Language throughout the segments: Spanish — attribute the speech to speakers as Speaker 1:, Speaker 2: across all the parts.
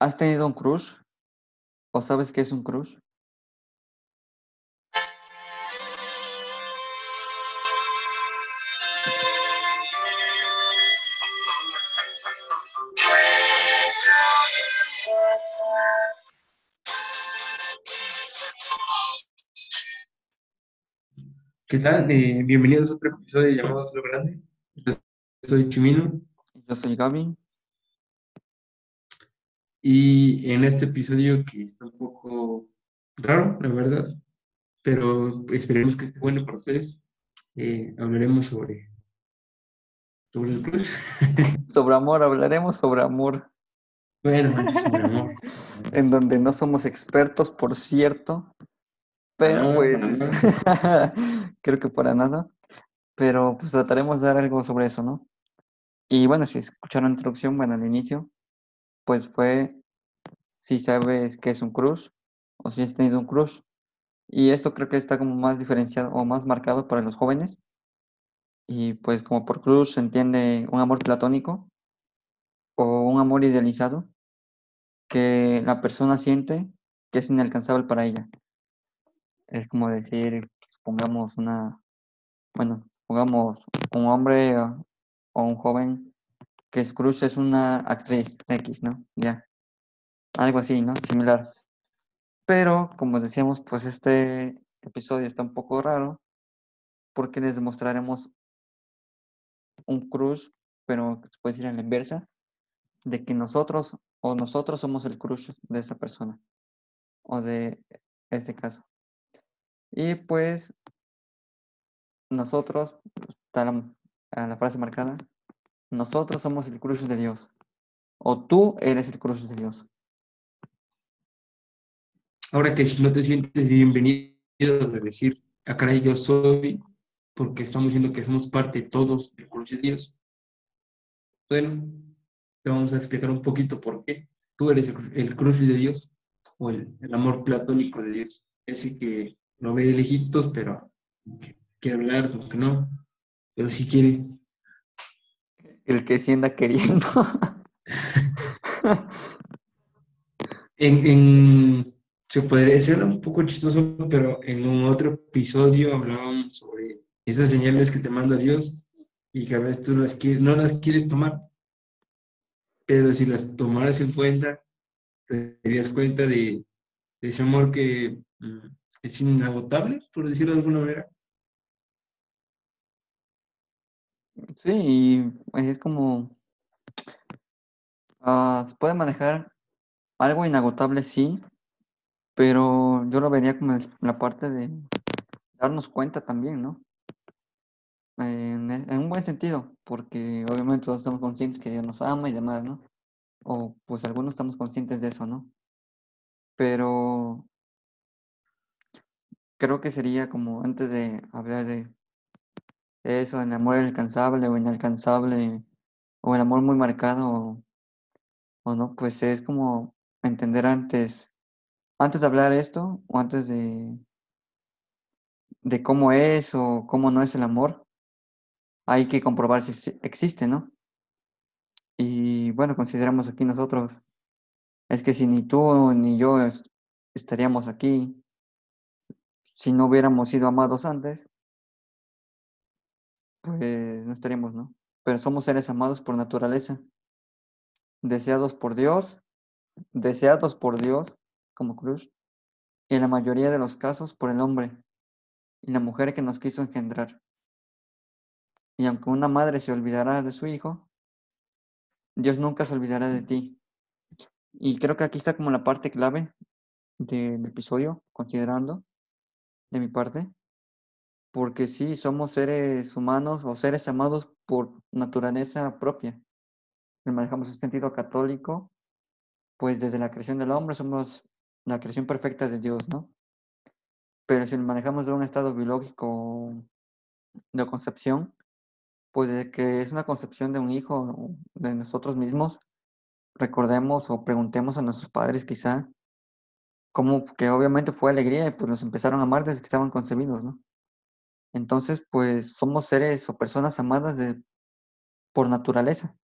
Speaker 1: ¿Has tenido un crush? ¿O sabes qué es un crush?
Speaker 2: ¿Qué tal? Eh, bienvenidos a otro episodio llamado Lo Grande. Yo soy Chimino
Speaker 1: Yo soy Gaby.
Speaker 2: Y en este episodio que está un poco raro, la verdad, pero esperemos que esté bueno para ustedes, eh, hablaremos sobre, sobre el crush.
Speaker 1: Sobre amor, hablaremos sobre amor.
Speaker 2: Bueno, sobre amor.
Speaker 1: En donde no somos expertos, por cierto. Pero
Speaker 2: No,
Speaker 1: pues, creo que para nada. Pero pues trataremos de dar algo sobre eso, ¿no? Y bueno, si escucharon la introducción, bueno, al inicio, pues fue si sabes qué es un crush o si has tenido un crush. Y esto creo que está como más diferenciado o más marcado para los jóvenes. Y pues como por crush se entiende un amor platónico o un amor idealizado que la persona siente que es inalcanzable para ella. Es como decir, pongamos una, bueno, pongamos un hombre o un joven que crush es una actriz X, ¿no? Ya. Algo así, ¿no? Similar. Pero, como decíamos, pues este episodio está un poco raro porque les demostraremos un crush, pero se puede decir en la inversa, de que nosotros o nosotros somos el crush de esa persona o de este caso. Y pues nosotros, pues, está la, a la frase marcada, nosotros somos el crush de Dios o tú eres el crush de Dios.
Speaker 2: Ahora que si no te sientes bienvenido de decir, a caray, yo soy, porque estamos diciendo que somos parte todos del crush de Dios. Bueno, te vamos a explicar un poquito por qué. Tú eres el, el de Dios o el, el amor platónico de Dios. Ese que lo ve de lejitos, pero quiere hablar, como que no, pero sí quiere.
Speaker 1: El que sí anda queriendo.
Speaker 2: En, se podría decir un poco chistoso, pero en un otro episodio hablábamos sobre esas señales que te manda Dios y que a veces tú las quieres, no las quieres tomar, pero si las tomaras en cuenta, te darías cuenta de, de ese amor que mm, es inagotable, por decirlo de alguna manera.
Speaker 1: Sí, y es como, ah, se puede manejar algo inagotable, sí, pero yo lo vería como la parte de darnos cuenta también, ¿no? En, en un buen sentido, porque obviamente todos estamos conscientes que Dios nos ama y demás, ¿no? O pues algunos estamos conscientes de eso, ¿no? Pero creo que sería como antes de hablar de eso, el amor inalcanzable o inalcanzable, o el amor muy marcado, o, o no, pues es como entender antes, antes de hablar esto, o antes de, de cómo es o cómo no es el amor, hay que comprobar si existe, ¿no? Y bueno, consideramos aquí nosotros, es que si ni tú ni yo es- estaríamos aquí, si no hubiéramos sido amados antes, pues no estaríamos, ¿no? Pero somos seres amados por naturaleza, deseados por Dios, deseados por Dios como cruz, y en la mayoría de los casos por el hombre y la mujer que nos quiso engendrar. Y aunque una madre se olvidará de su hijo, Dios nunca se olvidará de ti. Y creo que aquí está como la parte clave del episodio, considerando de mi parte, porque sí, somos seres humanos o seres amados por naturaleza propia. Si manejamos el sentido católico, pues desde la creación del hombre somos la creación perfecta de Dios, ¿no? Pero si lo manejamos de un estado biológico de concepción, pues que es una concepción de un hijo de nosotros mismos, recordemos o preguntemos a nuestros padres quizá, cómo que obviamente fue alegría y pues nos empezaron a amar desde que estaban concebidos, ¿no? Entonces, pues somos seres o personas amadas de, por naturaleza.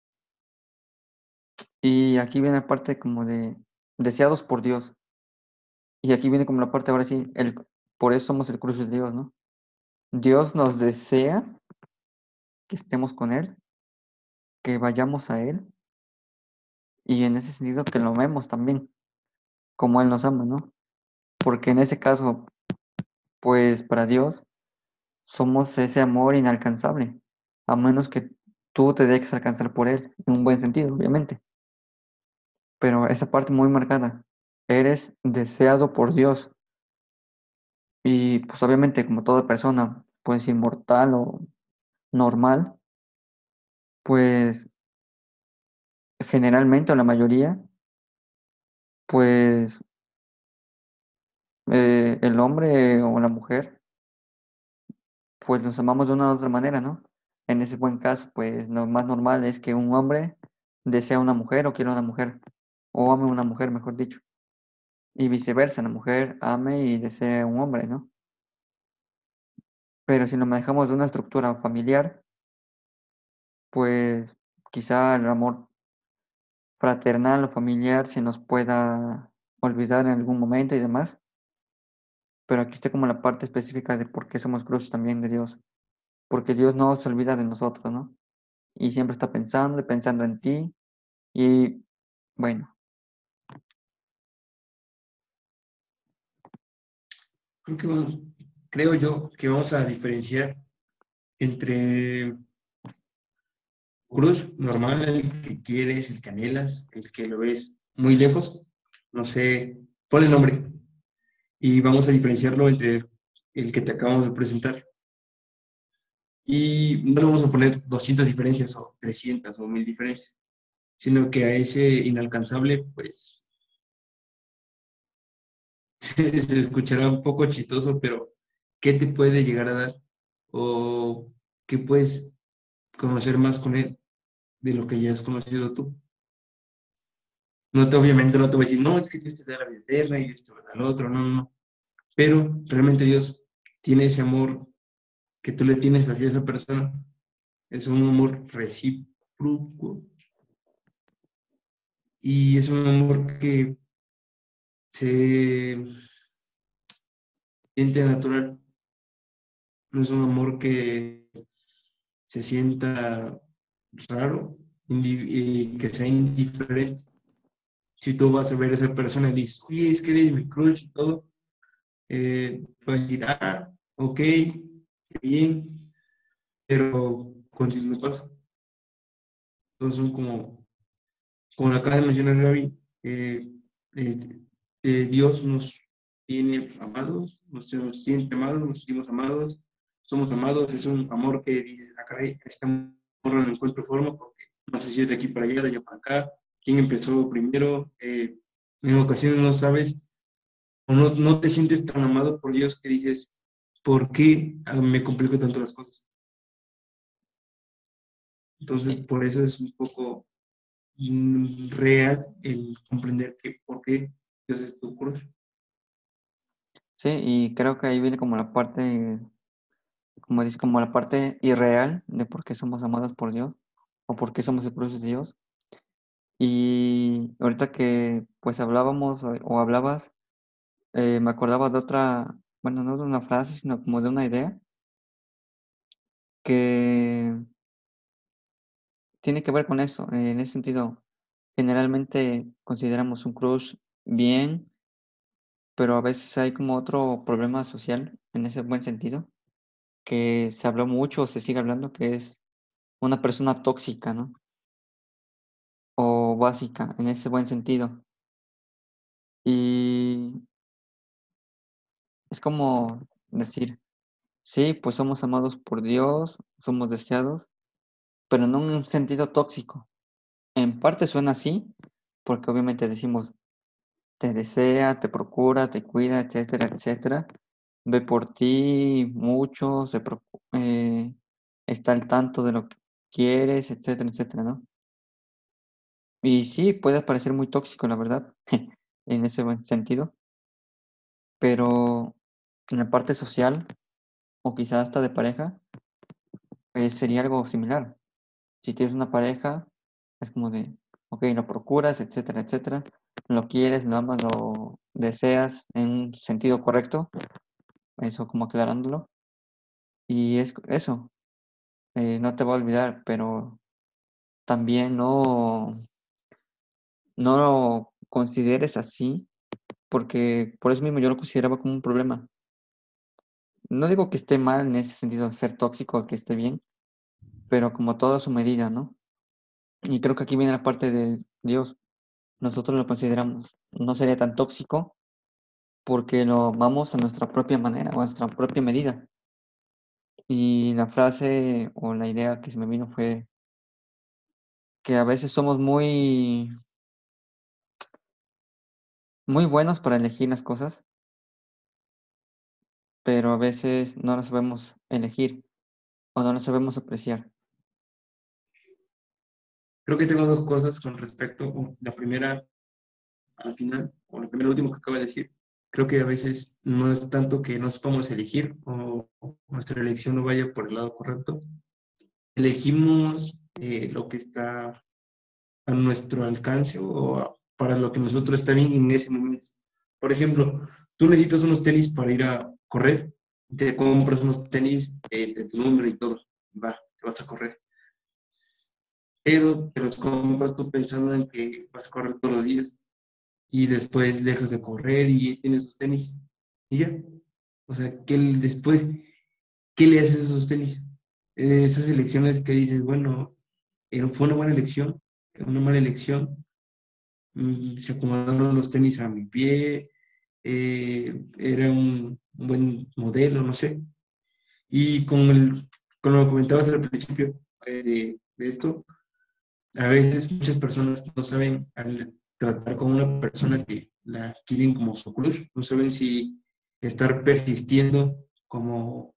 Speaker 1: Y aquí viene la parte como de deseados por Dios. Y aquí viene como la parte ahora sí, el, por eso somos el cruz de Dios, ¿no? Dios nos desea que estemos con Él, que vayamos a Él, y en ese sentido que lo amemos también, como Él nos ama, ¿no? Porque en ese caso, pues para Dios somos ese amor inalcanzable, a menos que tú te dejes alcanzar por Él, en un buen sentido, obviamente. Pero esa parte muy marcada, eres deseado por Dios. Y pues obviamente como toda persona, puede ser mortal o normal, pues generalmente o la mayoría, pues eh, el hombre o la mujer, pues nos amamos de una u otra manera, ¿no? En ese buen caso, pues lo más normal es que un hombre desea una mujer o quiera una mujer, o ame una mujer, mejor dicho. Y viceversa, la mujer ame y desea un hombre, ¿no? Pero si lo manejamos de una estructura familiar, pues quizá el amor fraternal o familiar se nos pueda olvidar en algún momento y demás. Pero aquí está como la parte específica de por qué somos cruz también de Dios. Porque Dios no se olvida de nosotros, ¿no? Y siempre está pensando y pensando en ti. Y bueno,
Speaker 2: Creo que vamos, creo yo que vamos a diferenciar entre cruz normal, el que quieres, el que anhelas, el que lo ves muy lejos, no sé, ponle nombre. Y vamos a diferenciarlo entre el que te acabamos de presentar. Y no le vamos a poner 200 diferencias o 300 o 1000 diferencias, sino que a ese inalcanzable, pues, se escuchará un poco chistoso, pero ¿qué te puede llegar a dar? ¿O qué puedes conocer más con él de lo que ya has conocido tú? No te, obviamente no te voy a decir, no, es que Dios te da la vida eterna y esto al otro, no, no. Pero realmente Dios tiene ese amor que tú le tienes hacia esa persona. Es un amor recíproco. Y es un amor que se siente natural. No es un amor que se sienta raro y que sea indiferente. Si tú vas a ver a esa persona y dices, oye, es que eres mi crush y todo, eh, ah, ok, bien, pero continúa paso. Entonces como, como acaba de mencionar Gaby, eh, eh, eh, Dios nos tiene amados, nos, nos tiene amados, nos sentimos amados, somos amados, es un amor que dice, acá ah, este amor no encuentro forma porque no sé si es de aquí para allá, de allá para acá, quién empezó primero, eh, en ocasiones no sabes o no, no te sientes tan amado por Dios que dices, ¿por qué me complico tanto las cosas? Entonces, por eso es un poco mm, real el comprender que por qué Dios es tu cruz.
Speaker 1: Sí, y creo que ahí viene como la parte, como dice, como la parte irreal de por qué somos amados por Dios o por qué somos el cruz de Dios. Y ahorita que pues hablábamos o, hablabas, eh, me acordaba de otra, bueno, no de una frase, sino como de una idea que tiene que ver con eso. En ese sentido, generalmente consideramos un crush bien, pero a veces hay como otro problema social en ese buen sentido, que se habló mucho o se sigue hablando, que es una persona tóxica, ¿no? O básica, en ese buen sentido. Y es como decir, sí, pues somos amados por Dios, somos deseados, pero no en un sentido tóxico. En parte suena así, porque obviamente decimos, te desea, te procura, te cuida, etcétera, etcétera. Ve por ti mucho, se eh, está al tanto de lo que quieres, etcétera, etcétera, ¿no? Y sí, puede parecer muy tóxico, la verdad, en ese buen sentido, pero en la parte social, o quizás hasta de pareja, eh, sería algo similar. Si tienes una pareja, es como de, ok, lo procuras, etcétera, etcétera, lo quieres, lo amas, lo deseas en un sentido correcto, eso como aclarándolo. Y es eso, eh, no te va a olvidar, pero también no, no lo consideres así, porque por eso mismo yo lo consideraba como un problema. No digo que esté mal en ese sentido, ser tóxico, que esté bien, pero como todo a su medida, ¿no? Y creo que aquí viene la parte de Dios. Nosotros lo consideramos, no sería tan tóxico porque lo amamos a nuestra propia manera, a nuestra propia medida. Y la frase o la idea que se me vino fue que a veces somos muy, muy buenos para elegir las cosas, pero a veces no las sabemos elegir o no las sabemos apreciar.
Speaker 2: Creo que tengo dos cosas con respecto. La primera, al final, o lo primero último que acabo de decir. Creo que a veces no es tanto que no sepamos elegir o nuestra elección no vaya por el lado correcto. Elegimos eh, lo que está a nuestro alcance o para lo que nosotros está bien en ese momento. Por ejemplo, tú necesitas unos tenis para ir a correr, te compras unos tenis de, de tu número y todo, va, te vas a correr. Pero te los compras tú pensando en que vas a correr todos los días y después dejas de correr y tienes tus tenis y ya. O sea, que después, ¿qué le haces a esos tenis? Esas elecciones que dices, bueno, eh, fue una buena elección, una mala elección, mm, se acomodaron los tenis a mi pie, eh, era un, un buen modelo, no sé. Y con, el, con lo que comentabas al principio eh, de, de esto, a veces muchas personas no saben al tratar con una persona que la quieren como su no saben si estar persistiendo como,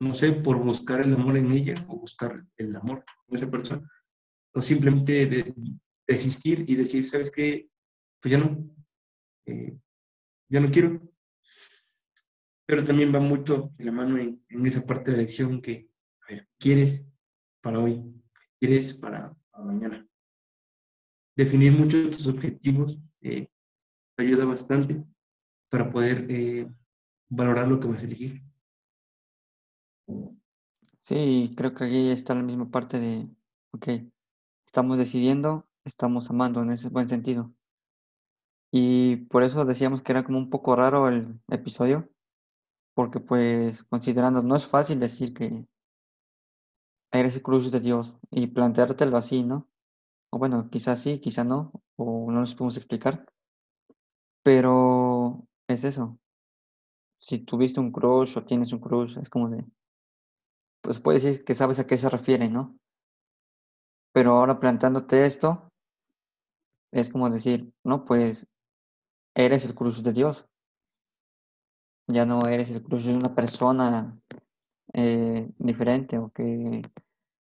Speaker 2: no sé, por buscar el amor en ella o buscar el amor en esa persona, o simplemente de, desistir y decir, ¿sabes qué? Pues ya no, eh, ya no quiero. Pero también va mucho de la mano en, esa parte de la elección que, a ver, ¿quieres para hoy? ¿Quieres para, para mañana? Definir mucho tus objetivos eh, ayuda bastante para poder eh, valorar lo que vas a elegir.
Speaker 1: Sí, creo que aquí está la misma parte de, ok, estamos decidiendo, estamos amando en ese buen sentido. Y por eso decíamos que era como un poco raro el episodio, porque pues considerando, no es fácil decir que eres cruz de Dios y planteártelo así, ¿no? O bueno, quizás sí, quizás no, o no nos podemos explicar, pero es eso. Si tuviste un crush o tienes un crush, es como de, pues puedes decir que sabes a qué se refiere, ¿no? Pero ahora planteándote esto, es como decir, no, pues eres el cruz de Dios. Ya no eres el cruz de una persona eh, diferente o que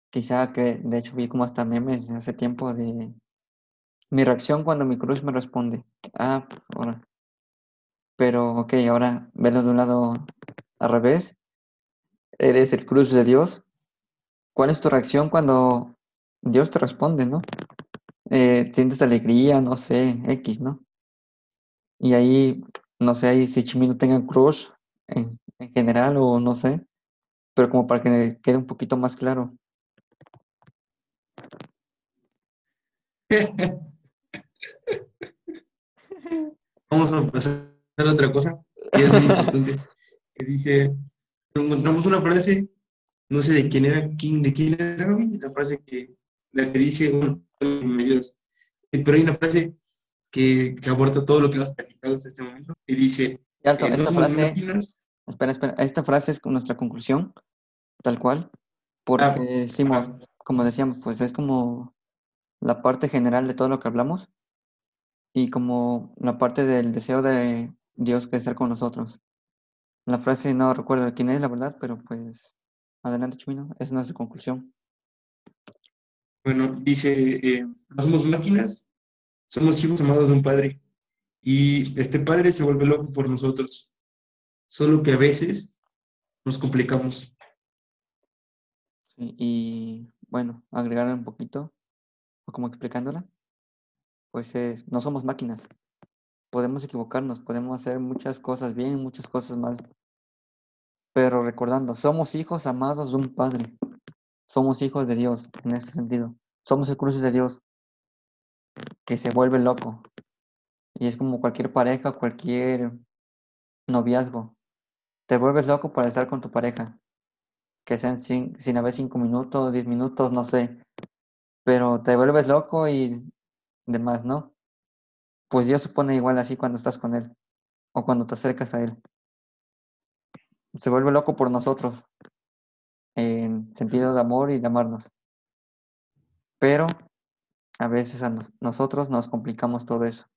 Speaker 1: quizá que de hecho vi como hasta memes hace tiempo de mi reacción cuando mi cruz me responde. Ah, ahora. Pero ok, ahora velo de un lado al revés. Eres el cruz de Dios. ¿Cuál es tu reacción cuando Dios te responde, no? Eh, sientes alegría, no sé, X, ¿no? Y ahí, no sé, ahí si Chimino tenga crush en, en general o no sé, pero como para que quede un poquito más claro.
Speaker 2: Vamos a pasar a otra cosa que es muy importante. Que dice, encontramos una frase, no sé de quién era, quién, de quién era la frase que, la que dice, bueno. Eh, pero hay una frase que, que aborda todo lo que hemos platicado hasta este momento y dice,
Speaker 1: Y alto,
Speaker 2: eh,
Speaker 1: esta frase, espera, espera, esta frase es nuestra conclusión, tal cual,
Speaker 2: Ah,
Speaker 1: porque decimos,
Speaker 2: ajá.
Speaker 1: como decíamos, pues es como la parte general de todo lo que hablamos y como la parte del deseo de Dios que estar con nosotros. La frase no recuerdo de quién es, la verdad, pero pues adelante, Chumino, esa es nuestra conclusión.
Speaker 2: Bueno, dice, eh, no somos máquinas, somos hijos amados de un padre. Y este padre se vuelve loco por nosotros. Solo que a veces nos complicamos.
Speaker 1: Y bueno, agregar un poquito, o como explicándola. pues es- no somos máquinas. Podemos equivocarnos, podemos hacer muchas cosas bien, muchas cosas mal. Pero recordando, somos hijos amados de un Padre. Somos hijos de Dios en ese sentido. Somos el cruce de Dios se vuelve loco. Y es como cualquier pareja, cualquier noviazgo. Te vuelves loco para estar con tu pareja. Que sean sin, sin haber cinco minutos, diez minutos, no sé. Pero te vuelves loco y demás, ¿no? Pues Dios se pone igual así cuando estás con Él o cuando te acercas a Él. Se vuelve loco por nosotros en sentido de amor y de amarnos. Pero a veces a nos- nosotros nos complicamos todo eso.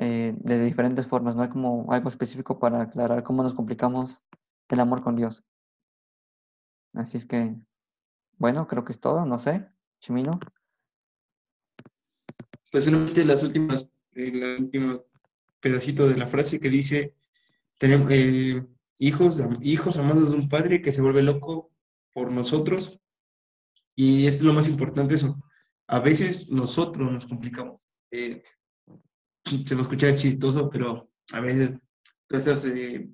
Speaker 1: eh, de diferentes formas, no hay como algo específico para aclarar cómo nos complicamos el amor con Dios. Así es que, bueno, creo que es todo, no sé, Chimino.
Speaker 2: Pues solamente las últimas, el último pedacito de la frase que dice, tenemos eh, hijos, hijos amados de un padre que se vuelve loco por nosotros. Y esto es lo más importante, eso. A veces nosotros nos complicamos. Eh, se va a escuchar chistoso, pero a veces tú estás eh,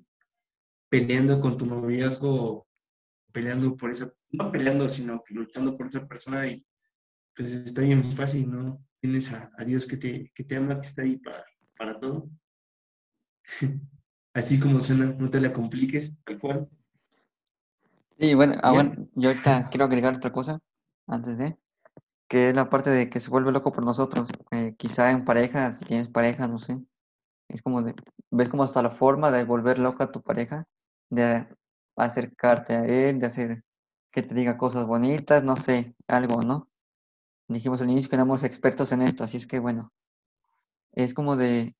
Speaker 2: peleando con tu noviazgo, peleando por esa, no peleando, sino luchando por esa persona y pues está bien fácil, ¿no? Tienes a, a Dios que te, que te ama, que está ahí para, para todo. Así como suena, no te la compliques, tal cual.
Speaker 1: Y bueno, ah, bueno, yo ahorita quiero agregar otra cosa antes de, que es la parte de que se vuelve loco por nosotros. Eh, quizá en pareja, si tienes pareja, no sé. Es como de, ves como hasta la forma de volver loca a tu pareja, de acercarte a él, de hacer que te diga cosas bonitas, no sé, algo, ¿no? Dijimos al inicio que éramos expertos en esto, así es que bueno, es como de,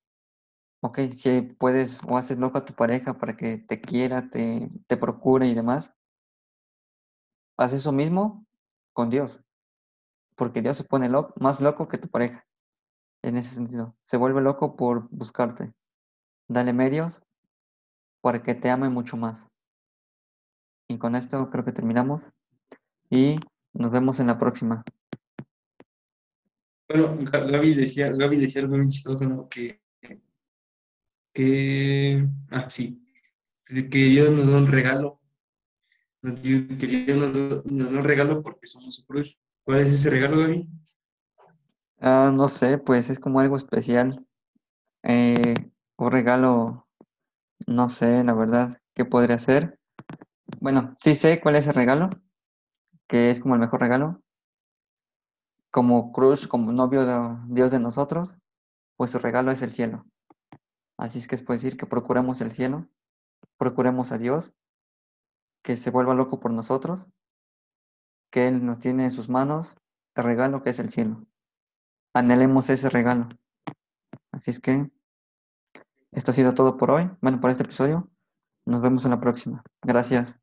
Speaker 1: ok, si puedes o haces loco a tu pareja para que te quiera, te, te procure y demás, haz eso mismo con Dios, porque Dios se pone más loco que tu pareja, en ese sentido, se vuelve loco por buscarte, dale medios para que te ame mucho más. Y con esto creo que terminamos y nos vemos en la próxima.
Speaker 2: Bueno, Ga- Gaby decía, Gaby decía algo muy chistoso, ¿no? Que, que, ah, sí, que Dios nos da un regalo, que Dios nos, nos da un regalo porque somos su cruz. ¿Cuál es ese regalo, Gaby?
Speaker 1: Ah, no sé, pues es como algo especial, eh, un regalo, no sé, la verdad, ¿qué podría ser? Bueno, sí sé cuál es el regalo, que es como el mejor regalo, como crush, como novio de Dios de nosotros, pues su regalo es el cielo. Así es que es por decir que procuremos el cielo, procuremos a Dios, que se vuelva loco por nosotros, que Él nos tiene en sus manos el regalo que es el cielo. Anhelemos ese regalo. Así es que esto ha sido todo por hoy, bueno, por este episodio. Nos vemos en la próxima. Gracias.